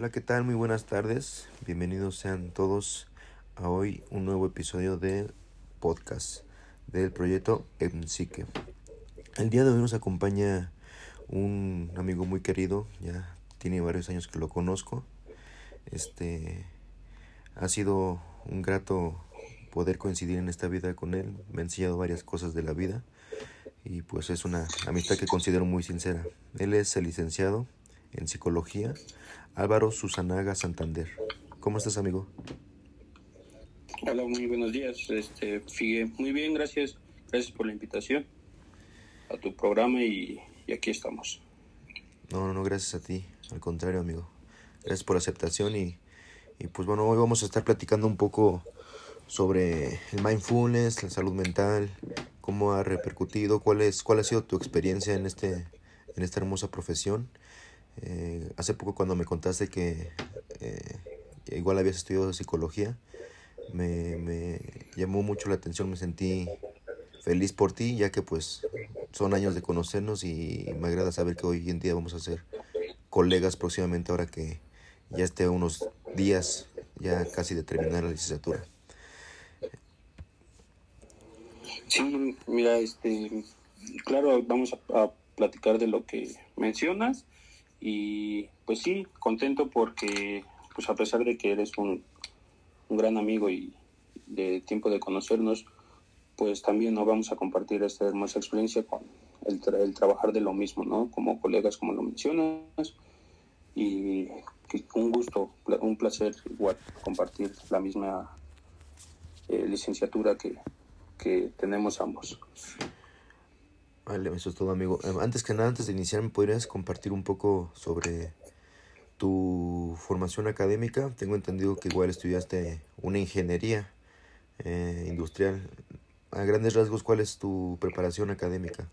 Hola, ¿qué tal? Muy buenas tardes. Bienvenidos sean todos a hoy un nuevo episodio de podcast del proyecto EMSIQUE. El día de hoy nos acompaña un amigo muy querido, ya tiene varios años que lo conozco. Este ha sido un grato poder coincidir en esta vida con él. Me ha enseñado varias cosas de la vida y pues es una amistad que considero muy sincera. Él es el licenciado en psicología Álvaro Susanaga Santander. ¿Cómo estás, amigo? Hola, muy buenos días. Este, Figue, muy bien, gracias. Gracias por la invitación a tu programa y, y aquí estamos. No, no, no, gracias a ti. Al contrario, amigo. Gracias por la aceptación y, y pues bueno, hoy vamos a estar platicando un poco sobre el mindfulness, la salud mental, cómo ha repercutido, cuál es, cuál ha sido tu experiencia en este, en esta hermosa profesión. Eh, hace poco cuando me contaste que eh, igual habías estudiado psicología, me, me llamó mucho la atención, me sentí feliz por ti, ya que pues son años de conocernos y me agrada saber que hoy en día vamos a ser colegas próximamente ahora que ya esté unos días ya casi de terminar la licenciatura. Sí, mira, este, claro, vamos a, a platicar de lo que mencionas y pues sí, contento porque pues a pesar de que eres un, un gran amigo y de tiempo de conocernos, pues también nos vamos a compartir esta hermosa experiencia con el, tra el, trabajar de lo mismo, ¿no? Como colegas, como lo mencionas, y un gusto, un placer igual compartir la misma eh, licenciatura que, que tenemos ambos. Vale, eso es todo, amigo. Antes que nada, antes de iniciar, ¿me podrías compartir un poco sobre tu formación académica? Tengo entendido que igual estudiaste una ingeniería eh, industrial. A grandes rasgos, ¿cuál es tu preparación académica?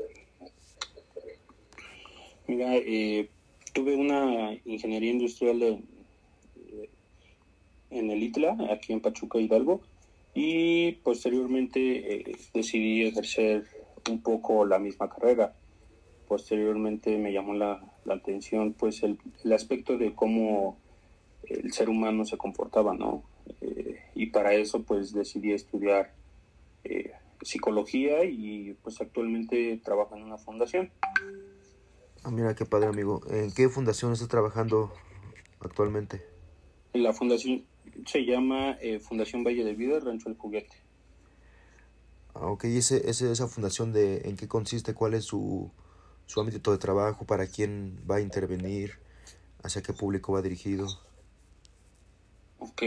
Mira, eh, tuve una ingeniería industrial en, el ITLA, aquí en Pachuca, Hidalgo, y posteriormente eh, decidí ejercer un poco la misma carrera. Posteriormente me llamó la, la atención pues el, el, aspecto de cómo el ser humano se comportaba, ¿no? Eh, y para eso pues decidí estudiar eh, psicología y pues actualmente trabajo en una fundación. Ah, mira qué padre amigo. ¿En qué fundación estás trabajando actualmente? La fundación se llama eh, Fundación Valle de Vida, Rancho del Juguete. Ah, ok, ¿Y ese, ese, esa fundación de en qué consiste? ¿Cuál es su, su ámbito de trabajo? ¿Para quién va a intervenir? ¿Hacia qué público va dirigido? Ok,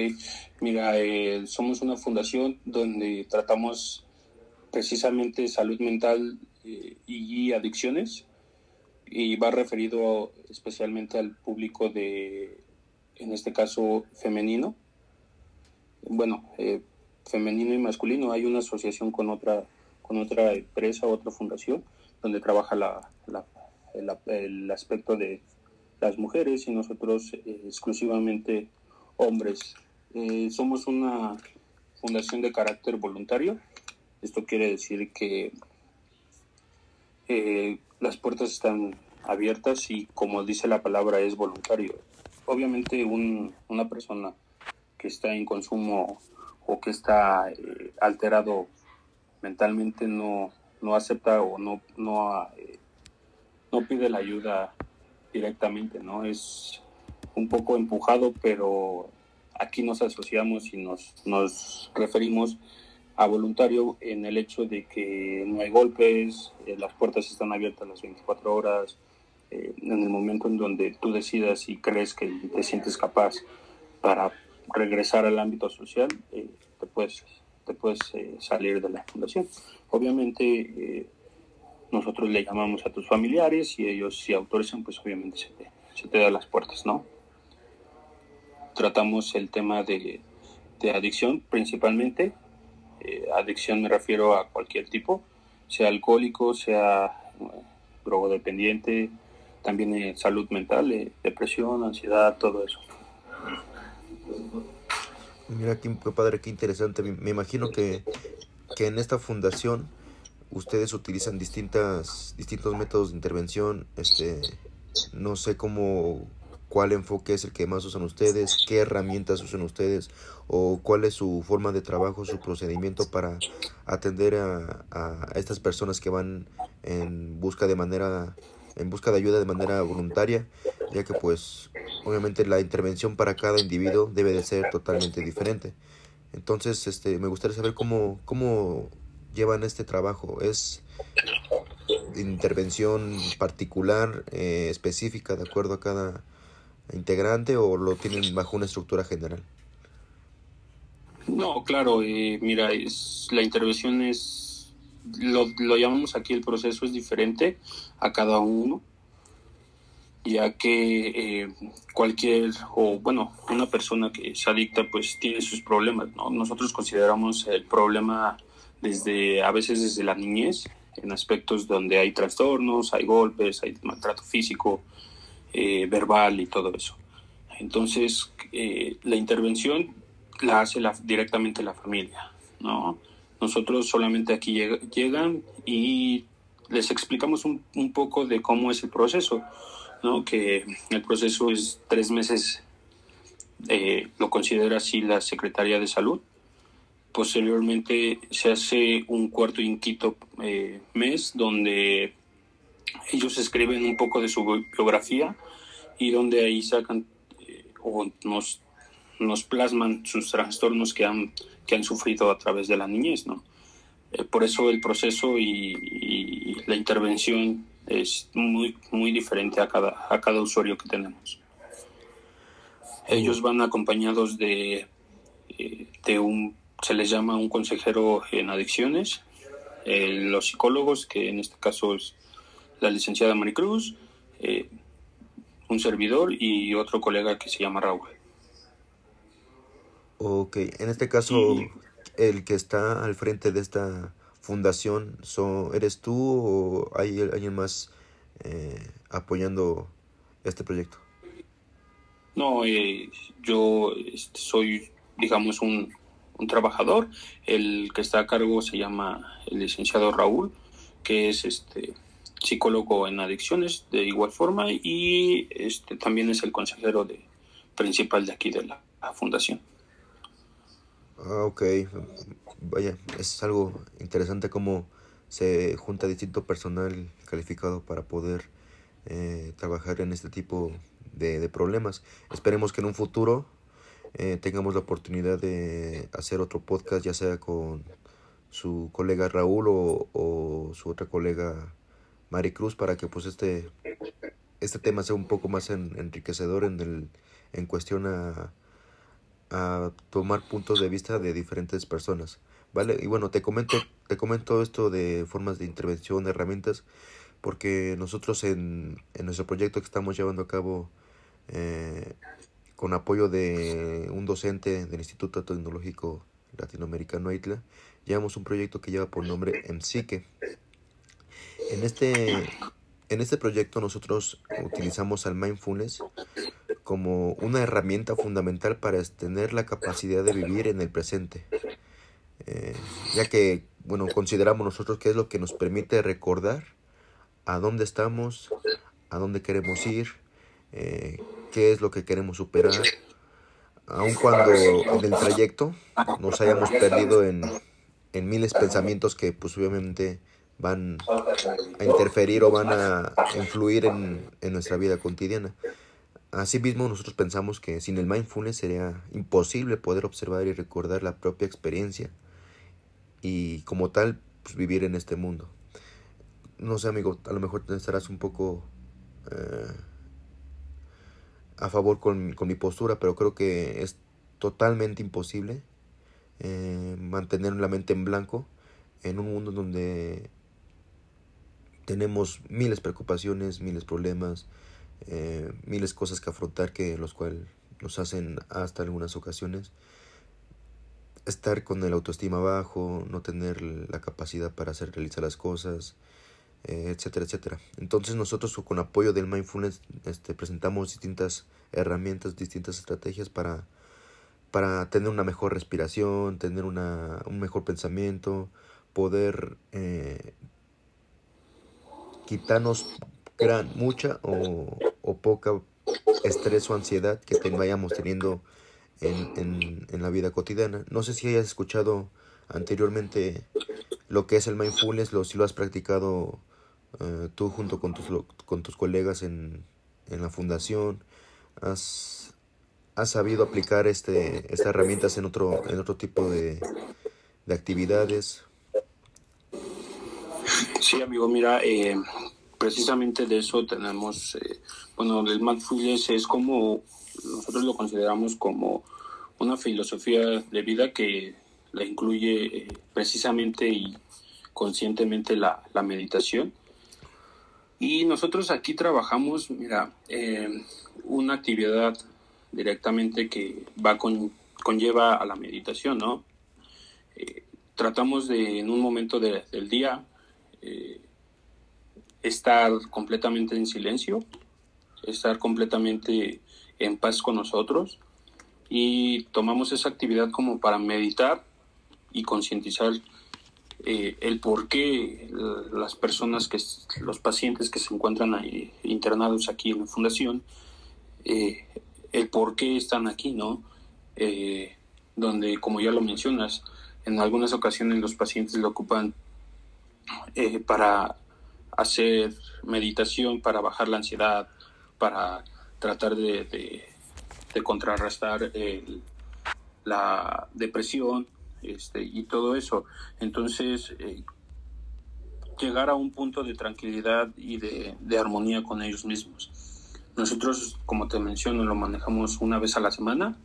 mira, eh, somos una fundación donde tratamos precisamente salud mental eh, y adicciones y va referido especialmente al público de, en este caso, femenino. Bueno, eh, femenino y masculino. Hay una asociación con otra, con otra empresa, otra fundación, donde trabaja la, la, el, aspecto de las mujeres y nosotros eh, exclusivamente hombres. Eh, somos una fundación de carácter voluntario. Esto quiere decir que eh, las puertas están abiertas y como dice la palabra es voluntario. Obviamente un, una persona que está en consumo o que está eh, alterado mentalmente no, no acepta o no, no, eh, no pide la ayuda directamente, ¿no? Es un poco empujado, pero aquí nos asociamos y nos, nos referimos a voluntario en el hecho de que no hay golpes, eh, las puertas están abiertas las 24 horas, en el momento en donde tú decidas y crees que te sientes capaz para regresar al ámbito social, te puedes, te puedes eh, salir de la fundación. Obviamente eh, nosotros le llamamos a tus familiares y ellos si autorizan, pues obviamente se te, se da las puertas, ¿no? Tratamos el tema de, de adicción principalmente. Eh, adicción me refiero a cualquier tipo, sea alcohólico, sea drogodependiente, también salud mental, depresión, ansiedad, todo eso. Mira qué, padre, qué interesante. Me, imagino que, que, en esta fundación ustedes utilizan distintas, distintos métodos de intervención. Este, no sé cómo, cuál enfoque es el que más usan ustedes, qué herramientas usan ustedes o cuál es su forma de trabajo, su procedimiento para atender a, a estas personas que van en busca de manera en busca de ayuda de manera voluntaria, ya que pues obviamente la intervención para cada individuo debe de ser totalmente diferente. Entonces, este me gustaría saber cómo cómo llevan este trabajo. ¿Es intervención particular, eh, específica, de acuerdo a cada integrante o lo tienen bajo una estructura general? No, claro, eh, mira, es, la intervención es, lo, lo llamamos aquí el proceso es diferente a cada uno, ya que eh, cualquier, o bueno, una persona que se adicta pues tiene sus problemas, ¿no? Nosotros consideramos el problema desde, a veces desde la niñez, en aspectos donde hay trastornos, hay golpes, hay maltrato físico, eh, verbal y todo eso. Entonces, eh, la intervención la hace la, directamente la familia, ¿no? Nosotros solamente aquí llegan y les explicamos un, un, poco de cómo es el proceso, ¿no? Que el proceso es tres meses, eh, lo considera así la Secretaría de Salud, Posteriormente se hace un cuarto y quinto eh, mes donde ellos escriben un poco de su biografía y donde ahí sacan eh, o nos, plasman sus trastornos que han, que han sufrido a través de la niñez. ¿no? Por eso el proceso y, la intervención es muy, muy diferente a cada, a cada usuario que tenemos. Ellos van acompañados de, de un se les llama un consejero en adicciones, eh, los psicólogos, que en este caso es la licenciada Maricruz, eh, un servidor y otro colega que se llama Raúl. Ok, en este caso, el que está al frente de esta fundación, so, ¿eres tú o hay alguien más eh, apoyando este proyecto? No, yo este, soy, digamos, un, un trabajador. El que está a cargo se llama el licenciado Raúl, que es este psicólogo en adicciones de igual forma y este también es el consejero de, principal de aquí de la, fundación. Ah, ok. Vaya, es algo interesante cómo se junta distinto personal calificado para poder eh, trabajar en este tipo de, de problemas. Esperemos que en un futuro eh, tengamos la oportunidad de hacer otro podcast, ya sea con su colega Raúl o, su otra colega Maricruz, para que pues este, este tema sea un poco más enriquecedor en, el, en cuestión a, a tomar puntos de vista de diferentes personas. ¿Vale? Y bueno, te comento, te comento esto de formas de intervención, de herramientas, porque nosotros en, en nuestro proyecto que estamos llevando a cabo eh, con apoyo de un docente del Instituto Tecnológico Latinoamericano ITLA, llevamos un proyecto que lleva por nombre MSICE. En este, en este proyecto nosotros utilizamos al mindfulness como una herramienta fundamental para tener la capacidad de vivir en el presente. Eh, ya que, bueno, consideramos nosotros que es lo que nos permite recordar a dónde estamos, a dónde queremos ir, eh, qué es lo que queremos superar, aun cuando en el trayecto nos hayamos perdido en, en miles de pensamientos que pues obviamente van a interferir o van a influir en, en nuestra vida cotidiana. Asimismo, nosotros pensamos que sin el mindfulness sería imposible poder observar y recordar la propia experiencia y como tal pues, vivir en este mundo. No sé, amigo, a lo mejor estarás un poco eh, a favor con, con, mi postura, pero creo que es totalmente imposible eh, mantener la mente en blanco en un mundo donde tenemos miles preocupaciones, miles problemas, eh, miles cosas que afrontar que los cuales nos hacen hasta algunas ocasiones estar con el autoestima bajo, no tener la capacidad para hacer realizar las cosas, eh, etcétera, etcétera. Entonces nosotros con apoyo del mindfulness este, presentamos distintas herramientas, distintas estrategias para, para tener una mejor respiración, tener una, un mejor pensamiento, poder eh, quitarnos gran, mucha o, o poca estrés o ansiedad que vayamos teniendo en, en, la vida cotidiana. No sé si hayas escuchado anteriormente lo que es el mindfulness, lo, si lo has practicado eh, tú junto con tus, con tus colegas en, en la fundación, has, has sabido aplicar este, estas herramientas en otro, en otro tipo de, de actividades. Sí, amigo, mira, eh, precisamente de eso tenemos, eh, bueno, el mindfulness es como, nosotros lo consideramos como una filosofía de vida que la incluye eh, precisamente y conscientemente la, meditación. Y nosotros aquí trabajamos, mira, una actividad directamente que va con, conlleva a la meditación, ¿no? tratamos de, en un momento del día, eh, estar completamente en silencio, estar completamente en paz con nosotros y tomamos esa actividad como para meditar y concientizar eh, el por qué las personas que los pacientes que se encuentran internados aquí en la fundación eh, el por qué están aquí no donde como ya lo mencionas en algunas ocasiones los pacientes lo ocupan eh, para hacer meditación, para bajar la ansiedad, para tratar de, contrarrestar la depresión este, y todo eso. Entonces, eh, llegar a un punto de tranquilidad y de, armonía con ellos mismos. Nosotros, como te menciono, lo manejamos una vez a la semana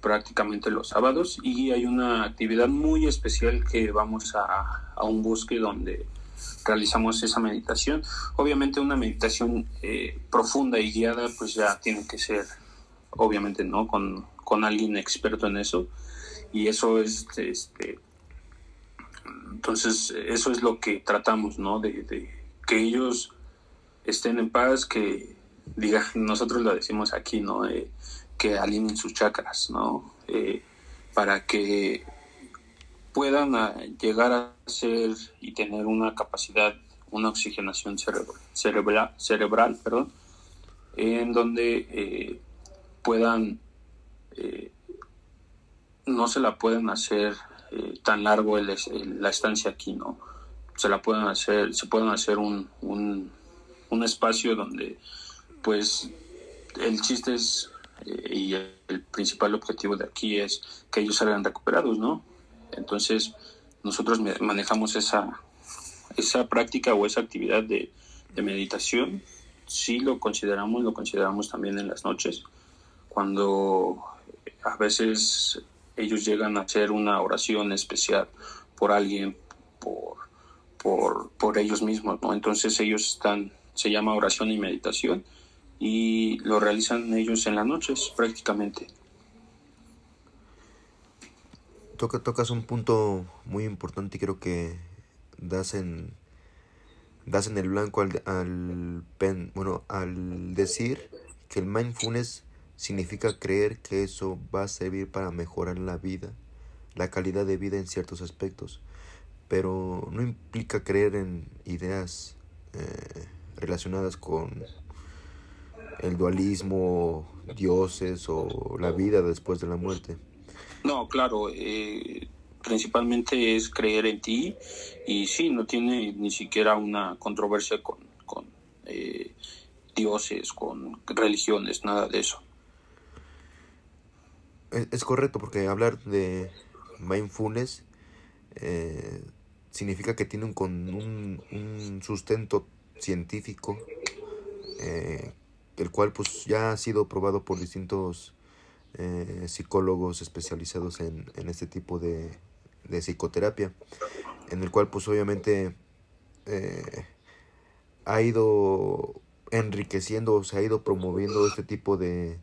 prácticamente los sábados y hay una actividad muy especial que vamos a un bosque donde realizamos esa meditación. Obviamente una meditación eh, profunda y guiada pues ya tiene que ser, obviamente no, con, con alguien experto en eso y eso es, este, entonces eso es lo que tratamos, ¿no? De, de que ellos estén en paz, que diga, nosotros lo decimos aquí, ¿no? Eh, que alineen sus chakras, ¿no? Eh, para que puedan ah, llegar a ser y tener una capacidad, una oxigenación cerebral, cerebral, perdón, en donde eh, puedan, eh, no se la pueden hacer tan largo la estancia aquí, ¿no? Se la pueden hacer, se pueden hacer un, un, un espacio donde, pues, el chiste es y el principal objetivo de aquí es que ellos salgan recuperados, ¿no? Entonces, nosotros manejamos esa, esa práctica o esa actividad de, meditación, sí lo consideramos, lo consideramos también en las noches, cuando a veces ellos llegan a hacer una oración especial por alguien, por, por, por ellos mismos, ¿no? Entonces ellos están, se llama oración y meditación, y lo realizan ellos en las noches prácticamente. Toca, tocas un punto muy importante y creo que das en das en el blanco al, al pen, bueno, al decir que el mindfulness significa creer que eso va a servir para mejorar la vida, la calidad de vida en ciertos aspectos, pero no implica creer en ideas eh, relacionadas con el dualismo, dioses o la vida después de la muerte. No, claro, eh, principalmente es creer en ti y sí, no tiene ni siquiera una controversia con, con eh, dioses, con religiones, nada de eso. Es, correcto, porque hablar de mindfulness eh, significa que tiene un, un, un sustento científico eh, el cual pues ya ha sido probado por distintos eh, psicólogos especializados en, en este tipo de, de, psicoterapia, en el cual pues obviamente eh, ha ido enriqueciendo, se ha ido promoviendo este tipo de,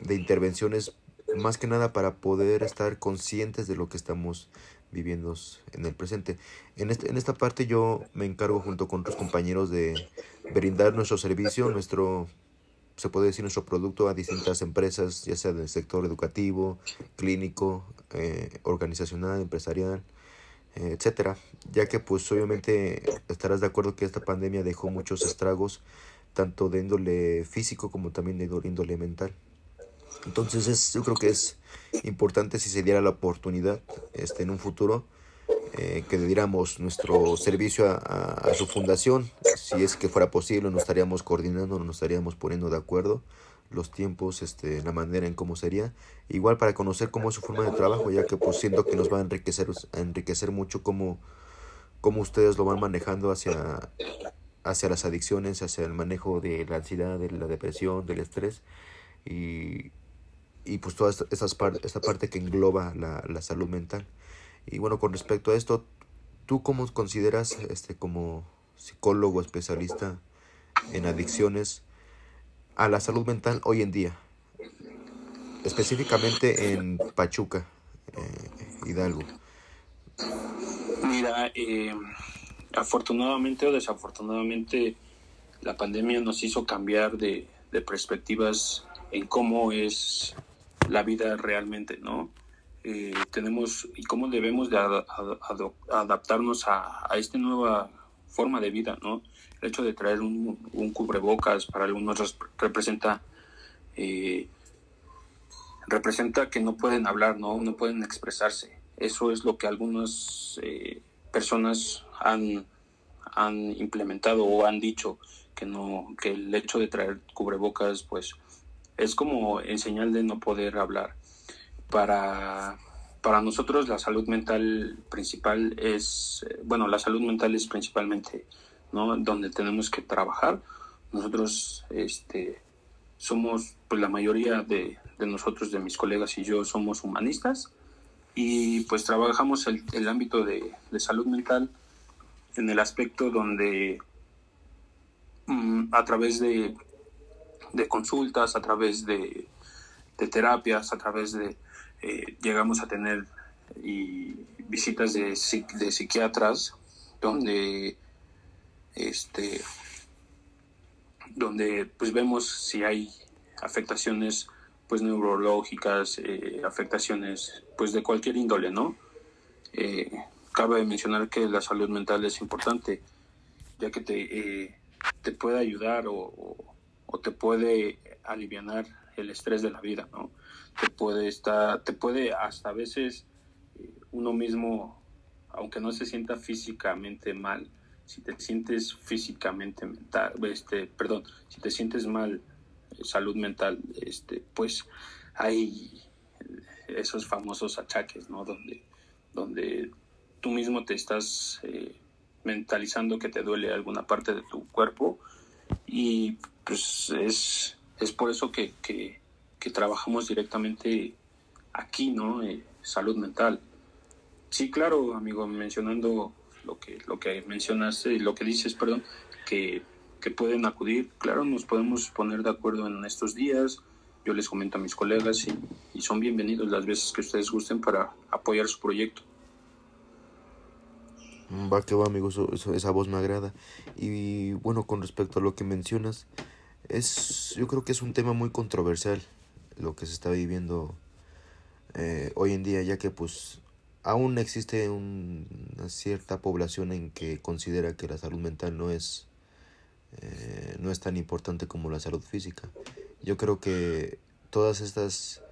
de intervenciones más que nada para poder estar conscientes de lo que estamos viviendo en el presente. En, este, en esta parte yo me encargo junto con otros compañeros de brindar nuestro servicio, nuestro, se puede decir, nuestro producto a distintas empresas, ya sea del sector educativo, clínico, eh, organizacional, empresarial, eh, etcétera, ya que pues obviamente estarás de acuerdo que esta pandemia dejó muchos estragos tanto de índole físico como también de índole mental. Entonces es, yo creo que es importante si se diera la oportunidad este, en un futuro eh, que diéramos nuestro servicio a, su fundación. Si es que fuera posible, nos estaríamos coordinando, nos estaríamos poniendo de acuerdo los tiempos, este, la manera en cómo sería. Igual para conocer cómo es su forma de trabajo, ya que pues siento que nos va a enriquecer, a enriquecer mucho cómo, cómo ustedes lo van manejando hacia, hacia las adicciones, hacia el manejo de la ansiedad, de la depresión, del estrés y, y pues toda esta, esta parte que engloba la, la salud mental. Y bueno, con respecto a esto, ¿tú cómo consideras este como psicólogo especialista en adicciones a la salud mental hoy en día? Específicamente en Pachuca, eh, Hidalgo. Mira, eh, afortunadamente o desafortunadamente la pandemia nos hizo cambiar de, de perspectivas en cómo es la vida realmente, ¿no? Eh, tenemos y cómo debemos de adaptarnos a, a, esta nueva forma de vida, ¿no? El hecho de traer un, cubrebocas para algunos representa eh, representa que no pueden hablar, ¿no? No pueden expresarse. Eso es lo que algunas eh, personas han, han implementado o han dicho que no que el hecho de traer cubrebocas pues es como en señal de no poder hablar para, para nosotros la salud mental principal es, bueno, la salud mental es principalmente, ¿no? Donde tenemos que trabajar. Nosotros, este, somos, pues la mayoría de, de nosotros, de mis colegas y yo, somos humanistas y pues trabajamos el, el ámbito de, de, salud mental en el aspecto donde mm, a través de, de, consultas, a través de, de terapias, a través de, eh, llegamos a tener visitas de, de psiquiatras donde este donde pues vemos si hay afectaciones pues neurológicas eh, afectaciones pues de cualquier índole no eh, cabe mencionar que la salud mental es importante ya que te, eh, te puede ayudar o, o, te puede aliviar el estrés de la vida no te puede estar, te puede hasta a veces eh, uno mismo, aunque no se sienta físicamente mal, si te sientes físicamente mental, este, perdón, si te sientes mal, eh, salud mental, este, pues hay esos famosos achaques, ¿no? Donde, donde tú mismo te estás eh, mentalizando que te duele alguna parte de tu cuerpo y pues es, es por eso que, que que trabajamos directamente aquí, ¿no? Eh, salud mental. Sí, claro, amigo, mencionando lo que, lo que mencionas, lo que dices, perdón, que, que pueden acudir, claro, nos podemos poner de acuerdo en estos días. Yo les comento a mis colegas y, y son bienvenidos las veces que ustedes gusten para apoyar su proyecto. Va que va, amigo, esa voz me agrada. Y bueno, con respecto a lo que mencionas, es, yo creo que es un tema muy controversial lo que se está viviendo eh, hoy en día, ya que pues aún existe un, una cierta población en que considera que la salud mental no es, eh, no es tan importante como la salud física. Yo creo que todas estas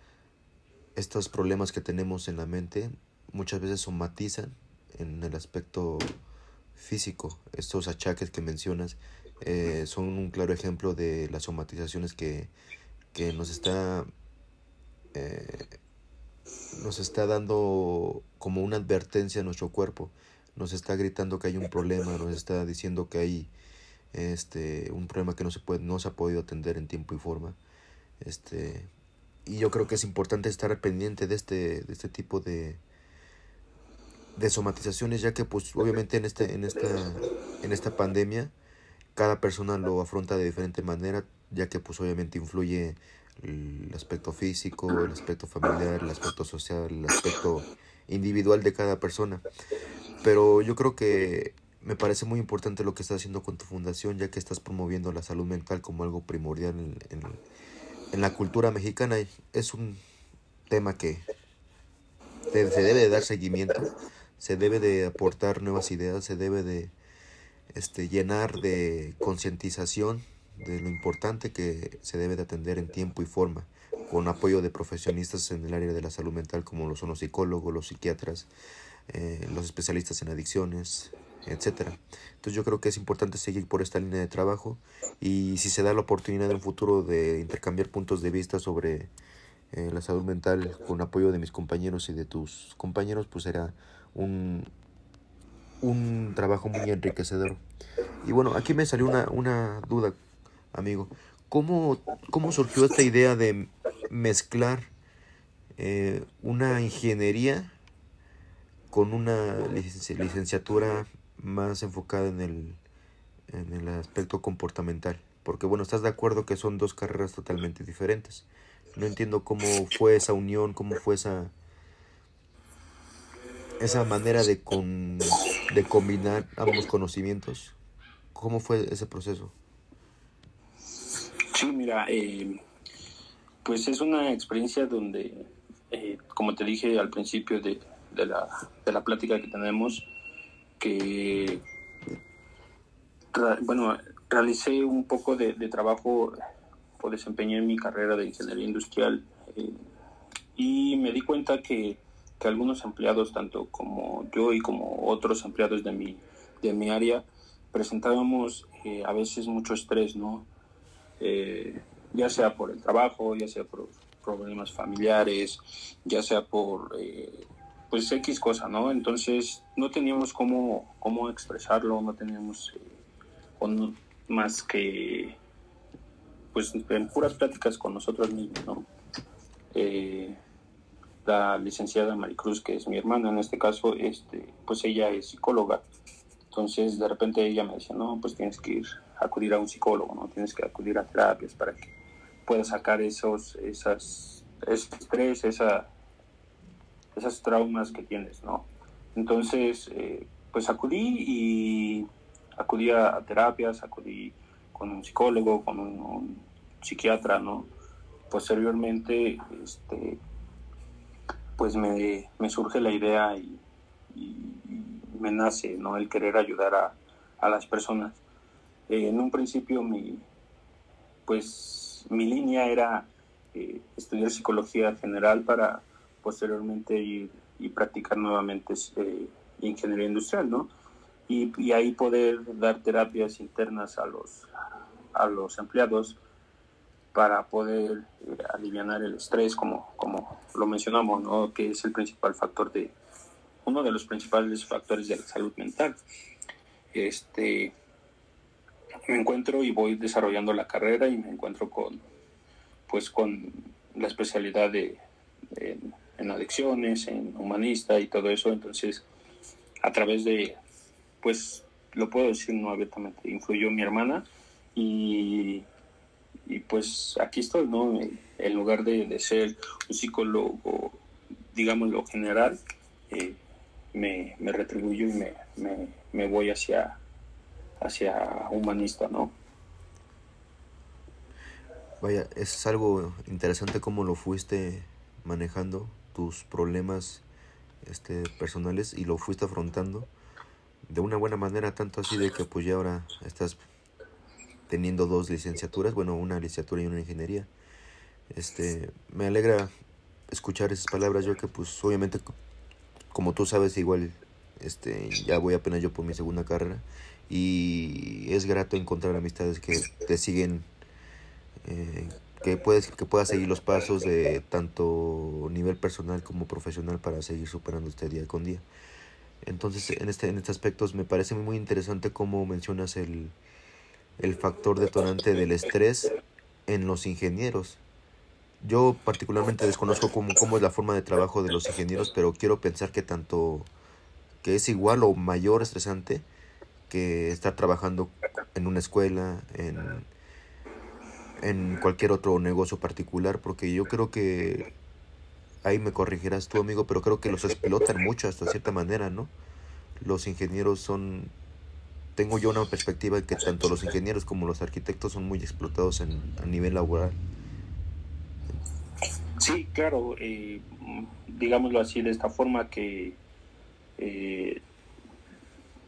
estos problemas que tenemos en la mente muchas veces somatizan en el aspecto físico. Estos achaques que mencionas eh, son un claro ejemplo de las somatizaciones que que nos está eh, nos está dando como una advertencia a nuestro cuerpo. Nos está gritando que hay un problema nos está diciendo que hay este un problema que no se puede no se ha podido atender en tiempo y forma. Este y yo creo que es importante estar pendiente de este de este tipo de de somatizaciones ya que pues obviamente en este en esta en esta pandemia cada persona lo afronta de diferente manera ya que pues obviamente influye el aspecto físico, el aspecto familiar, el aspecto social, el aspecto individual de cada persona. Pero yo creo que me parece muy importante lo que estás haciendo con tu fundación, ya que estás promoviendo la salud mental como algo primordial en, en, en la cultura mexicana. Es un tema que se debe de dar seguimiento, se debe de aportar nuevas ideas, se debe de este, llenar de concientización de lo importante que se debe de atender en tiempo y forma, con apoyo de profesionistas en el área de la salud mental como son los psicólogos, los psiquiatras, eh, los especialistas en adicciones, etcétera. Entonces yo creo que es importante seguir por esta línea de trabajo y si se da la oportunidad en un futuro de intercambiar puntos de vista sobre eh, la salud mental con apoyo de mis compañeros y de tus compañeros, pues será un, un trabajo muy enriquecedor. Y bueno, aquí me salió una, una duda, amigo. ¿Cómo, ¿Cómo surgió esta idea de mezclar eh, una ingeniería con una licenciatura más enfocada en el, en el aspecto comportamental? Porque bueno, estás de acuerdo que son dos carreras totalmente diferentes. No entiendo cómo fue esa unión, cómo fue esa esa manera de, con, de combinar ambos conocimientos. ¿Cómo fue ese proceso? Sí, mira, eh, pues es una experiencia donde, eh, como te dije al principio de, de, la, de la plática que tenemos, que, bueno, realicé un poco de, trabajo o desempeñé mi carrera de ingeniería industrial eh, y me di cuenta que que algunos empleados, tanto como yo y como otros empleados de mi, de mi área, presentábamos eh, a veces mucho estrés, ¿no? Eh, ya sea por el trabajo, ya sea por problemas familiares, ya sea por, eh, pues, X cosa, ¿no? Entonces, no teníamos cómo, cómo expresarlo, no teníamos más que, pues, en puras pláticas con nosotros mismos, ¿no? la licenciada Maricruz, que es mi hermana en este caso, este, pues ella es psicóloga. Entonces de repente ella me decía, no, pues tienes que ir acudir a un psicólogo, ¿no? Tienes que acudir a terapias para que puedas sacar esos, esas, ese estrés, esa, esas traumas que tienes, ¿no? Entonces, eh, pues acudí y acudí a, terapias, acudí con un psicólogo, con un, psiquiatra, ¿no? Posteriormente, este, pues me, surge la idea y, me nace ¿no? el querer ayudar a, las personas. En un principio mi, pues, mi línea era eh, estudiar psicología general para posteriormente ir y practicar nuevamente eh, ingeniería industrial, ¿no? Y, y, ahí poder dar terapias internas a los, a los empleados para poder eh, aliviar el estrés, como, como lo mencionamos, ¿no? que es el principal factor de, uno de los principales factores de la salud mental. Este, me encuentro y voy desarrollando la carrera y me encuentro con, pues, con la especialidad de, en, adicciones, en humanista y todo eso. Entonces, a través de, pues, lo puedo decir no abiertamente, influyó mi hermana y y pues aquí estoy, ¿no? En lugar de, ser un psicólogo, digamos, lo general, eh, me, me, retribuyo y me, me, voy hacia, hacia humanista, ¿no? Vaya, es algo interesante cómo lo fuiste manejando, tus problemas este, personales y lo fuiste afrontando de una buena manera, tanto así de que pues ya ahora estás teniendo dos licenciaturas, bueno, una licenciatura y una ingeniería. Este, me alegra escuchar esas palabras, yo que pues obviamente como tú sabes igual este ya voy apenas yo por mi segunda carrera y es grato encontrar amistades que te siguen eh, que puedes que puedas seguir los pasos de tanto nivel personal como profesional para seguir superando este día con día entonces en este en este aspecto me parece muy interesante cómo mencionas el el factor detonante del estrés en los ingenieros. Yo particularmente desconozco cómo, cómo es la forma de trabajo de los ingenieros, pero quiero pensar que tanto que es igual o mayor estresante que estar trabajando en una escuela, en, en cualquier otro negocio particular, porque yo creo que ahí me corregirás tú, amigo, pero creo que los explotan mucho hasta cierta manera, ¿no? Los ingenieros son tengo yo una perspectiva de que tanto los ingenieros como los arquitectos son muy explotados en, a nivel laboral. Sí, claro, eh, digámoslo así, de esta forma que eh,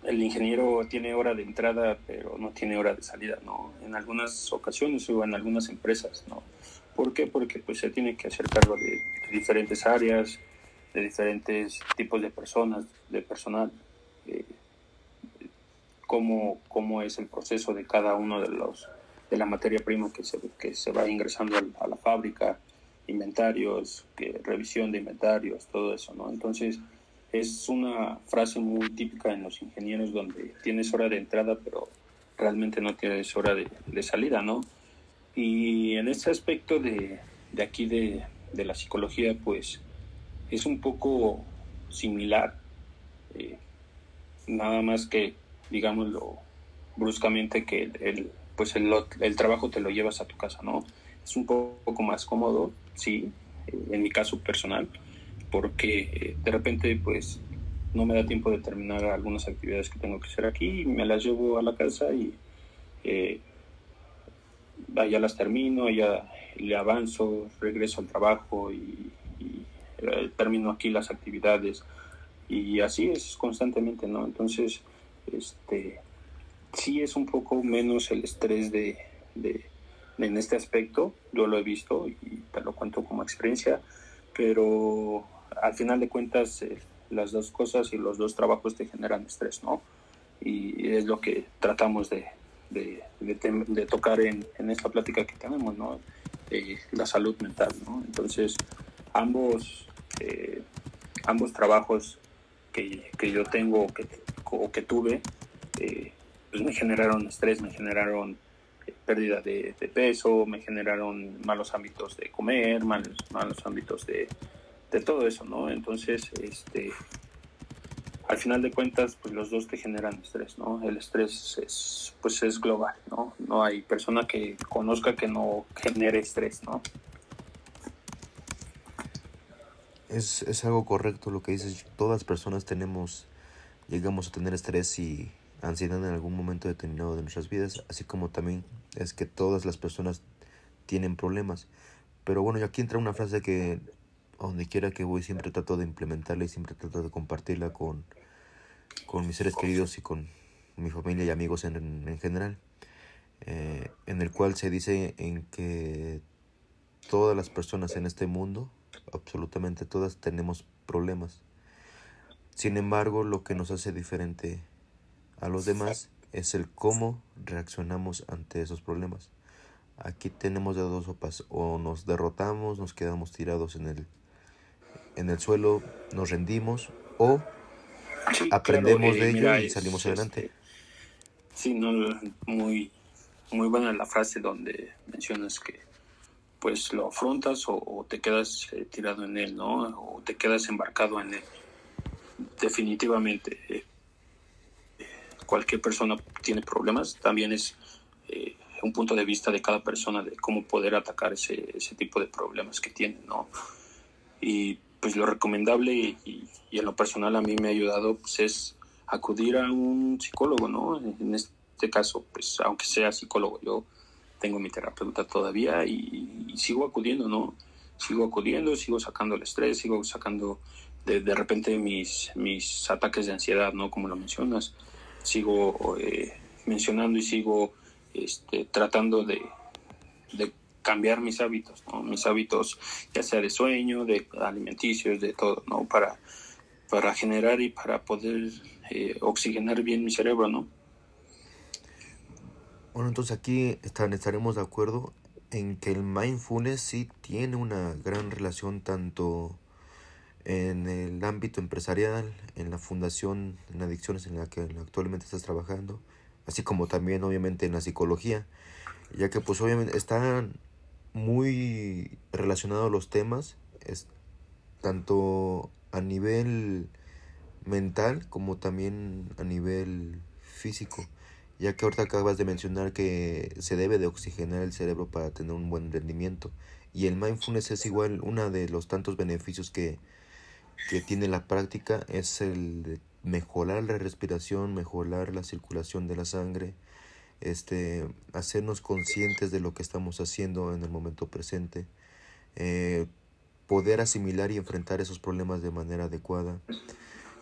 el ingeniero tiene hora de entrada, pero no tiene hora de salida, ¿no? En algunas ocasiones o en algunas empresas, ¿no? ¿Por qué? Porque pues se tiene que hacer cargo de, diferentes áreas, de diferentes tipos de personas, de personal, eh, cómo, cómo es el proceso de cada uno de los de la materia prima que se, que se va ingresando a la fábrica, inventarios, revisión de inventarios, todo eso, ¿no? Entonces, es una frase muy típica en los ingenieros donde tienes hora de entrada, pero realmente no tienes hora de, salida, ¿no? Y en ese aspecto de, de aquí de, de, la psicología, pues es un poco similar, eh, nada más que, digámoslo bruscamente, que el, pues el, el, trabajo te lo llevas a tu casa, ¿no? Es un poco más cómodo, sí, en mi caso personal, porque eh, de repente pues no me da tiempo de terminar algunas actividades que tengo que hacer aquí, me las llevo a la casa y eh, ya las termino, ya le avanzo, regreso al trabajo y, eh, termino aquí las actividades y así es constantemente, ¿no? Entonces, este, sí es un poco menos el estrés de, de en este aspecto, yo lo he visto y te lo cuento como experiencia, pero al final de cuentas eh, las dos cosas y los dos trabajos te generan estrés, ¿no? Y es lo que tratamos de, de, tocar en, en, esta plática que tenemos, ¿no? la salud mental, ¿no? Entonces, ambos, eh, ambos trabajos que, que, yo tengo o que tuve, eh, pues me generaron estrés, me generaron pérdida de, de, peso, me generaron malos hábitos de comer, malos, malos hábitos de, de todo eso, ¿no? Entonces, este, al final de cuentas, pues los dos te generan estrés, ¿no? El estrés es, pues es global, ¿no? No hay persona que conozca que no genere estrés, ¿no? Es, es algo correcto lo que dices. Todas personas tenemos, llegamos a tener estrés y ansiedad en algún momento determinado de nuestras vidas, así como también es que todas las personas tienen problemas. Pero bueno, y aquí entra una frase que donde quiera que voy siempre trato de implementarla y siempre trato de compartirla con, con mis seres queridos y con mi familia y amigos en, en general, eh, en el cual se dice en que todas las personas en este mundo, absolutamente todas, tenemos problemas. Sin embargo, lo que nos hace diferente a los demás es el cómo reaccionamos ante esos problemas. Aquí tenemos de dos sopas, o nos derrotamos, nos quedamos tirados en el en el suelo nos rendimos o aprendemos de ello y salimos adelante. sí, no, muy, muy buena la frase donde mencionas que pues lo afrontas o, te quedas eh, tirado en él, ¿no? O te quedas embarcado en él. Definitivamente, eh, cualquier persona tiene problemas, también es eh, un punto de vista de cada persona de cómo poder atacar ese, ese tipo de problemas que tiene, ¿no? Y pues lo recomendable y, en lo personal a mí me ha ayudado pues es acudir a un psicólogo, ¿no? En este caso, pues aunque sea psicólogo, yo tengo mi terapeuta todavía y, sigo acudiendo, ¿no? Sigo acudiendo, sigo sacando el estrés, sigo sacando de, de repente mis, mis ataques de ansiedad, ¿no? Como lo mencionas, sigo eh, mencionando y sigo este, tratando de cambiar mis hábitos, ¿no? Mis hábitos, ya sea de sueño, de alimenticios, de todo, ¿no? Para, para generar y para poder eh, oxigenar bien mi cerebro, ¿no? Bueno, entonces aquí estaremos de acuerdo en que el mindfulness sí tiene una gran relación tanto en el ámbito empresarial, en la fundación en adicciones en la que actualmente estás trabajando, así como también obviamente en la psicología, ya que pues obviamente están muy relacionado a los temas, es tanto a nivel mental como también a nivel físico, ya que ahorita acabas de mencionar que se debe de oxigenar el cerebro para tener un buen rendimiento y el mindfulness es igual uno de los tantos beneficios que, que tiene la práctica es el de mejorar la respiración, mejorar la circulación de la sangre, este, hacernos conscientes de lo que estamos haciendo en el momento presente, eh, poder asimilar y enfrentar esos problemas de manera adecuada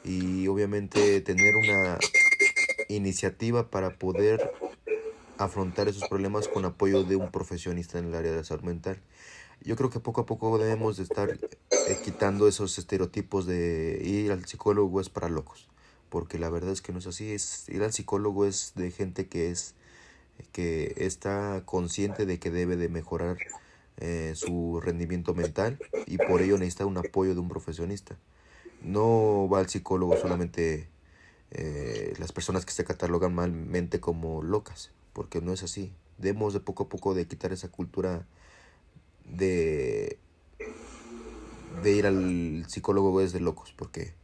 y obviamente tener una iniciativa para poder afrontar esos problemas con apoyo de un profesionista en el área de la salud mental. Yo creo que poco a poco debemos de estar eh, quitando esos estereotipos de ir al psicólogo es para locos, porque la verdad es que no es así, es ir al psicólogo es de gente que es que está consciente de que debe de mejorar eh, su rendimiento mental y por ello necesita un apoyo de un profesionista. No va al psicólogo solamente eh, las personas que se catalogan malmente como locas, porque no es así. Debemos de poco a poco de quitar esa cultura de, de ir al psicólogo es de locos, porque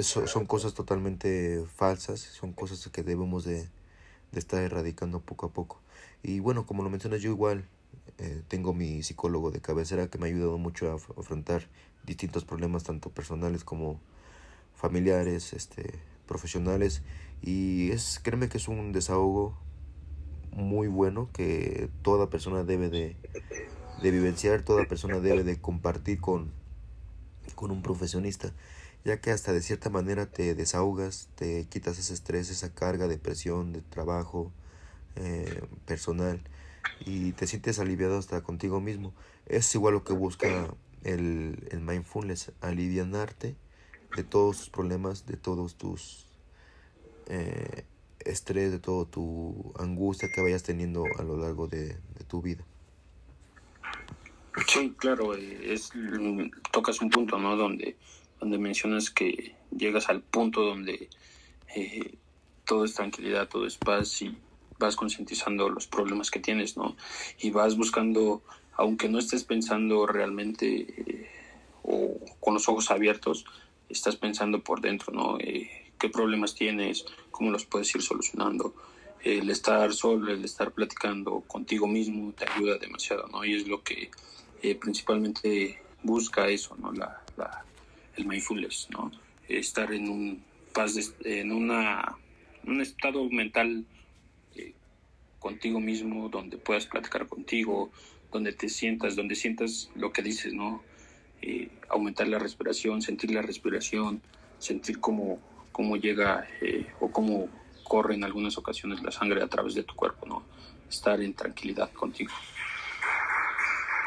son cosas totalmente falsas, son cosas que debemos de, de estar erradicando poco a poco. Y bueno, como lo mencionas, yo igual eh, tengo mi psicólogo de cabecera que me ha ayudado mucho a afrontar distintos problemas, tanto personales como familiares, este, profesionales. Y es, créeme que es un desahogo muy bueno que toda persona debe de, de vivenciar, toda persona debe de compartir con, con un profesionista ya que hasta de cierta manera te desahogas, te quitas ese estrés, esa carga de presión, de trabajo eh, personal y te sientes aliviado hasta contigo mismo. Es igual lo que busca el, el mindfulness, alivianarte de todos tus problemas, de todos tus eh, estrés, de toda tu angustia que vayas teniendo a lo largo de, de tu vida. Sí, claro, eh, es, tocas un punto, ¿no? Donde donde mencionas que llegas al punto donde eh, todo es tranquilidad, todo es paz y vas concientizando los problemas que tienes, ¿no? Y vas buscando, aunque no estés pensando realmente eh, o con los ojos abiertos, estás pensando por dentro, ¿no? Eh, ¿Qué problemas tienes? ¿Cómo los puedes ir solucionando? El estar solo, el estar platicando contigo mismo te ayuda demasiado, ¿no? Y es lo que principalmente busca eso, ¿no? La, la, el mindfulness, ¿no? Estar en un paz, en una, un estado mental eh, contigo mismo, donde puedas platicar contigo, donde te sientas, donde sientas lo que dices, ¿no? Eh, aumentar la respiración, sentir la respiración, sentir cómo, cómo llega eh, o cómo corre en algunas ocasiones la sangre a través de tu cuerpo, ¿no? Estar en tranquilidad contigo.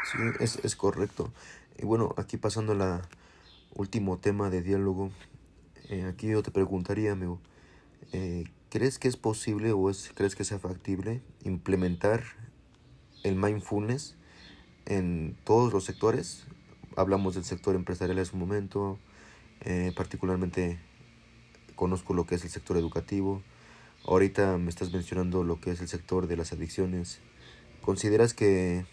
Sí, es, es correcto. Y bueno, aquí pasando la, último tema de diálogo, eh, aquí yo te preguntaría, amigo, eh, ¿crees que es posible o es, crees que sea factible implementar el mindfulness en todos los sectores? Hablamos del sector empresarial en su momento, eh, particularmente conozco lo que es el sector educativo. Ahorita me estás mencionando lo que es el sector de las adicciones. ¿Consideras que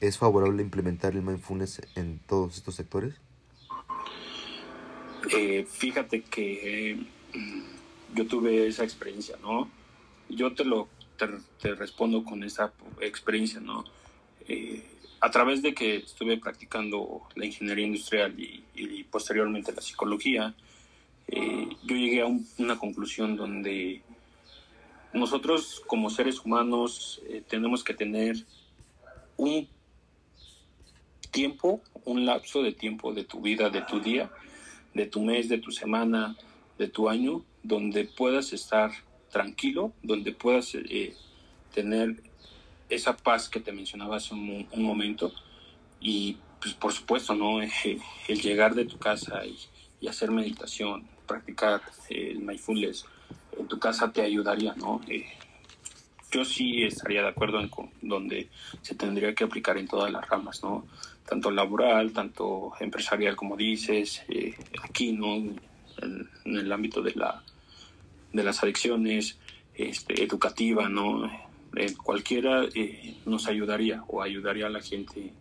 es favorable implementar el mindfulness en todos estos sectores? Eh, fíjate que mm, yo tuve esa experiencia, ¿no? Yo te lo te, respondo con esa experiencia, ¿no? Eh, a través de que estuve practicando la ingeniería industrial y, posteriormente la psicología, eh, yo llegué a una conclusión donde nosotros como seres humanos tenemos que tener un tiempo, un lapso de tiempo de tu vida, de tu día, de tu mes, de tu semana, de tu año, donde puedas estar tranquilo, donde puedas eh, tener esa paz que te mencionaba hace un, momento. Y pues por supuesto no eh, el llegar de tu casa y, hacer meditación practicar eh, el mindfulness en tu casa te ayudaría no yo sí estaría de acuerdo en donde se tendría que aplicar en todas las ramas no tanto laboral, tanto empresarial como dices, eh, aquí, ¿no? En, el ámbito de, la, de las adicciones, este, educativa, ¿no? cualquiera eh, nos ayudaría o ayudaría a la gente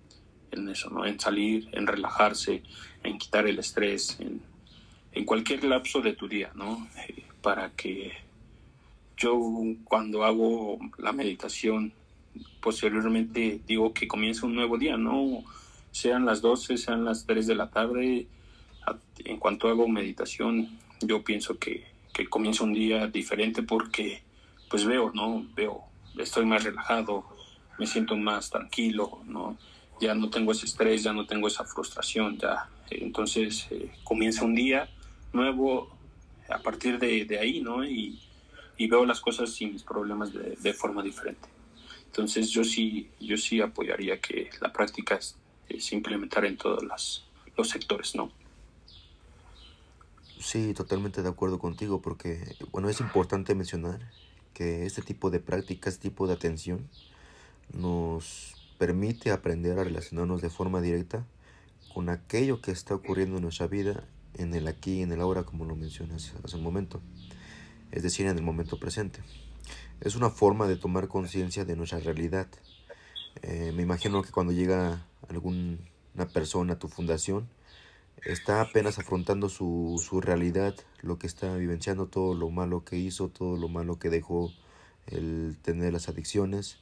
en eso, ¿no? En salir, en relajarse, en quitar el estrés, en, en cualquier lapso de tu día, ¿no? Eh, para que yo cuando hago la meditación, posteriormente digo que comienza un nuevo día, ¿no? Sean las 12, sean las 3 de la tarde, en cuanto hago meditación, yo pienso que, que comienza un día diferente porque pues veo, ¿no? Veo, estoy más relajado, me siento más tranquilo, ¿no? Ya no tengo ese estrés, ya no tengo esa frustración, ya. Entonces eh, comienza un día nuevo, a partir de, ahí, ¿no? Y, veo las cosas y mis problemas de, forma diferente. Entonces yo sí, yo sí apoyaría que la práctica implementara en todos los sectores, ¿no? Sí, totalmente de acuerdo contigo, porque, bueno, es importante mencionar que este tipo de práctica, este tipo de atención, nos permite aprender a relacionarnos de forma directa con aquello que está ocurriendo en nuestra vida, en el aquí en el ahora, como lo mencionas hace un momento, es decir, en el momento presente. Es una forma de tomar conciencia de nuestra realidad. Eh, me imagino que cuando llega alguna persona tu fundación, está apenas afrontando su, su realidad, lo que está vivenciando, todo lo malo que hizo, todo lo malo que dejó el tener las adicciones.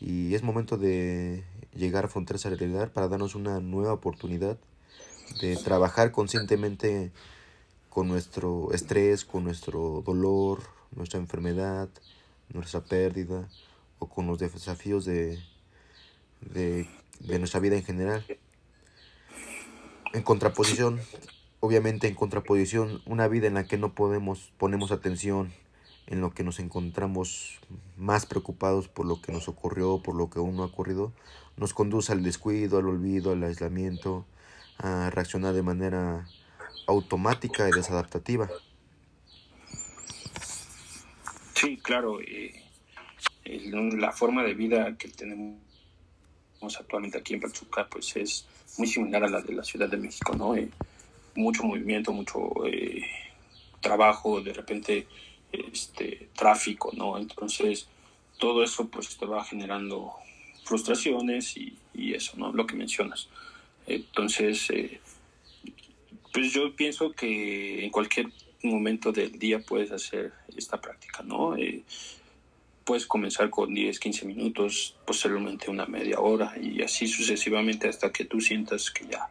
Y es momento de llegar a afrontar esa realidad para darnos una nueva oportunidad de trabajar conscientemente con nuestro estrés, con nuestro dolor, nuestra enfermedad, nuestra pérdida o con los desafíos de, de, de nuestra vida en general en contraposición, obviamente en contraposición, una vida en la que no podemos, ponemos atención en lo que nos encontramos más preocupados por lo que nos ocurrió, por lo que aún no ha ocurrido, nos conduce al descuido, al olvido, al aislamiento, a reaccionar de manera automática y desadaptativa. Sí, claro. Eh, la forma de vida que tenemos actualmente aquí en Pachuca, pues es muy similar a la de la Ciudad de México, ¿no? Eh, mucho movimiento, mucho eh, trabajo, de repente este, tráfico, ¿no? Entonces, todo eso pues te va generando frustraciones y, y eso, ¿no? Lo que mencionas. Entonces, eh, pues yo pienso que en cualquier momento del día puedes hacer esta práctica, ¿no? Puedes comenzar con 10, 15 minutos, posteriormente una media hora y así sucesivamente hasta que tú sientas que ya,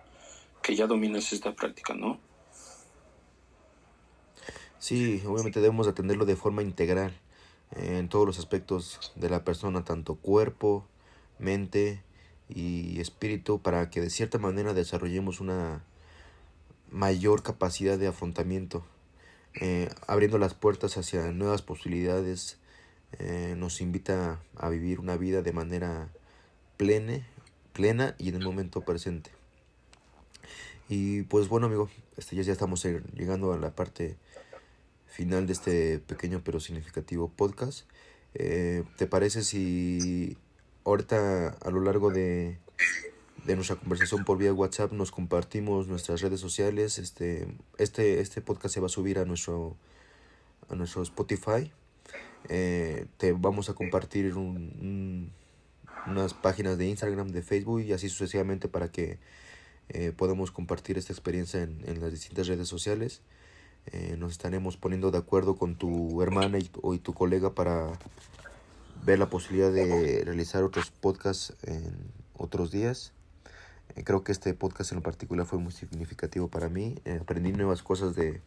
que ya dominas esta práctica, ¿no? Sí, obviamente debemos atenderlo de forma integral en todos los aspectos de la persona, tanto cuerpo, mente y espíritu, para que de cierta manera desarrollemos una mayor capacidad de afrontamiento, eh, abriendo las puertas hacia nuevas posibilidades, eh, nos invita a vivir una vida de manera plena, plena y en el momento presente. Y pues bueno amigo, este, ya, estamos llegando a la parte final de este pequeño pero significativo podcast. Eh, ¿Te parece si ahorita a lo largo de, de nuestra conversación por vía WhatsApp nos compartimos nuestras redes sociales? Este, este, este podcast se va a subir a nuestro, a nuestro Spotify eh, te vamos a compartir unas páginas de Instagram, de Facebook y así sucesivamente para que eh, podamos compartir esta experiencia en, en, las distintas redes sociales. Eh, nos estaremos poniendo de acuerdo con tu hermana y, o, y tu colega para ver la posibilidad de realizar otros podcasts en otros días. Eh, creo que este podcast en particular fue muy significativo para mí. aprendí nuevas cosas de,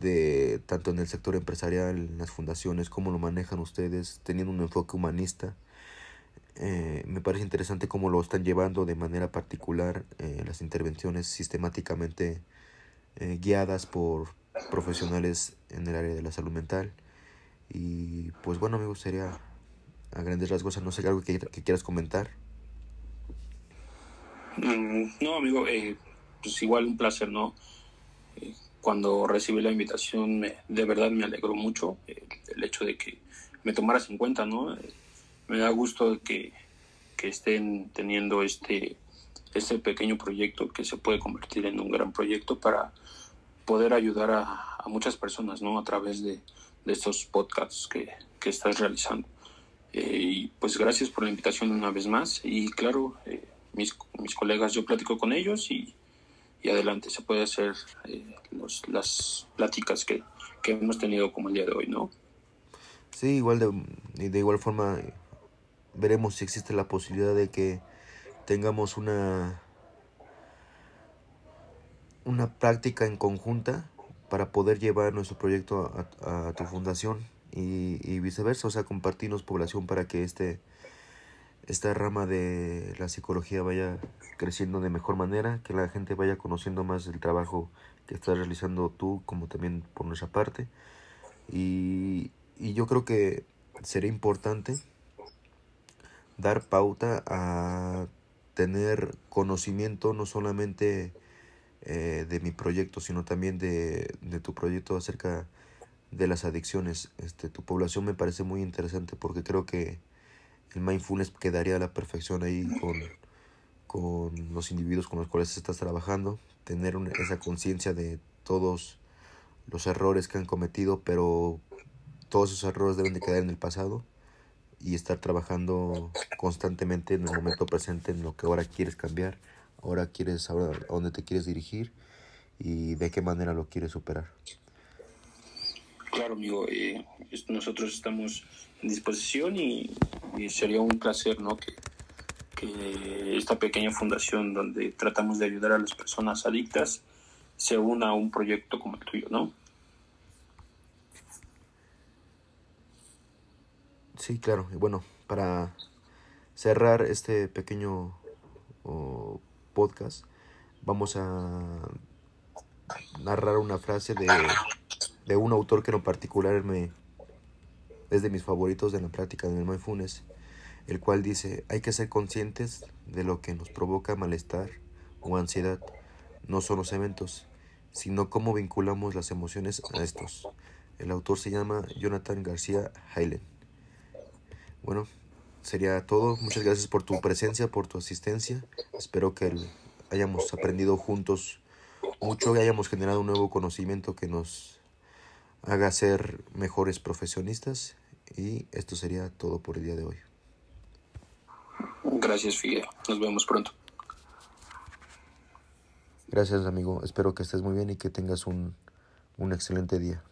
de tanto en el sector empresarial, las fundaciones, cómo lo manejan ustedes, teniendo un enfoque humanista. Eh, me parece interesante cómo lo están llevando de manera particular eh, las intervenciones sistemáticamente eh, guiadas por profesionales en el área de la salud mental. Y pues bueno, me gustaría a grandes rasgos, no sé, algo que, que quieras comentar. Mm, no, amigo, pues igual un placer, ¿no? Cuando recibí la invitación me, de verdad me alegró mucho el, hecho de que me tomaras en cuenta, ¿no? Me da gusto que, que estén teniendo este, este pequeño proyecto que se puede convertir en un gran proyecto para poder ayudar a, a muchas personas, ¿no? A través de, de estos podcasts que, que estás realizando. Eh, y pues gracias por la invitación una vez más y claro, eh, mis, mis colegas, yo platico con ellos y y adelante se puede hacer eh, las pláticas que, que, hemos tenido como el día de hoy, ¿no? Sí, igual de, de igual forma veremos si existe la posibilidad de que tengamos una una práctica en conjunta para poder llevar nuestro proyecto a, a tu fundación y, y, viceversa, o sea, compartirnos población para que este esta rama de la psicología vaya creciendo de mejor manera, que la gente vaya conociendo más el trabajo que estás realizando tú como también por nuestra parte. Y, y yo creo que sería importante dar pauta a tener conocimiento no solamente eh, de mi proyecto, sino también de, de, tu proyecto acerca de las adicciones. Este, tu población me parece muy interesante porque creo que el mindfulness quedaría a la perfección ahí con, con los individuos con los cuales estás trabajando, tener esa conciencia de todos los errores que han cometido, pero todos esos errores deben de quedar en el pasado y estar trabajando constantemente en el momento presente en lo que ahora quieres cambiar, ahora quieres, ahora a dónde te quieres dirigir y de qué manera lo quieres superar. Claro, amigo, eh, nosotros estamos en disposición y, y, sería un placer, ¿no? Que, esta pequeña fundación donde tratamos de ayudar a las personas adictas se una a un proyecto como el tuyo, ¿no? Sí, claro. Y bueno, para cerrar este pequeño podcast, vamos a narrar una frase de un autor que en particular me, es de mis favoritos de la práctica del mindfulness, el cual dice, hay que ser conscientes de lo que nos provoca malestar o ansiedad. No son los eventos, sino cómo vinculamos las emociones a estos. El autor se llama Jonathan García Hailen. Bueno, sería todo. Muchas gracias por tu presencia, por tu asistencia. Espero que hayamos aprendido juntos mucho y hayamos generado un nuevo conocimiento que nos haga ser mejores profesionistas. Y esto sería todo por el día de hoy. Gracias, Figueroa. Nos vemos pronto. Gracias, amigo. Espero que estés muy bien y que tengas un, un excelente día.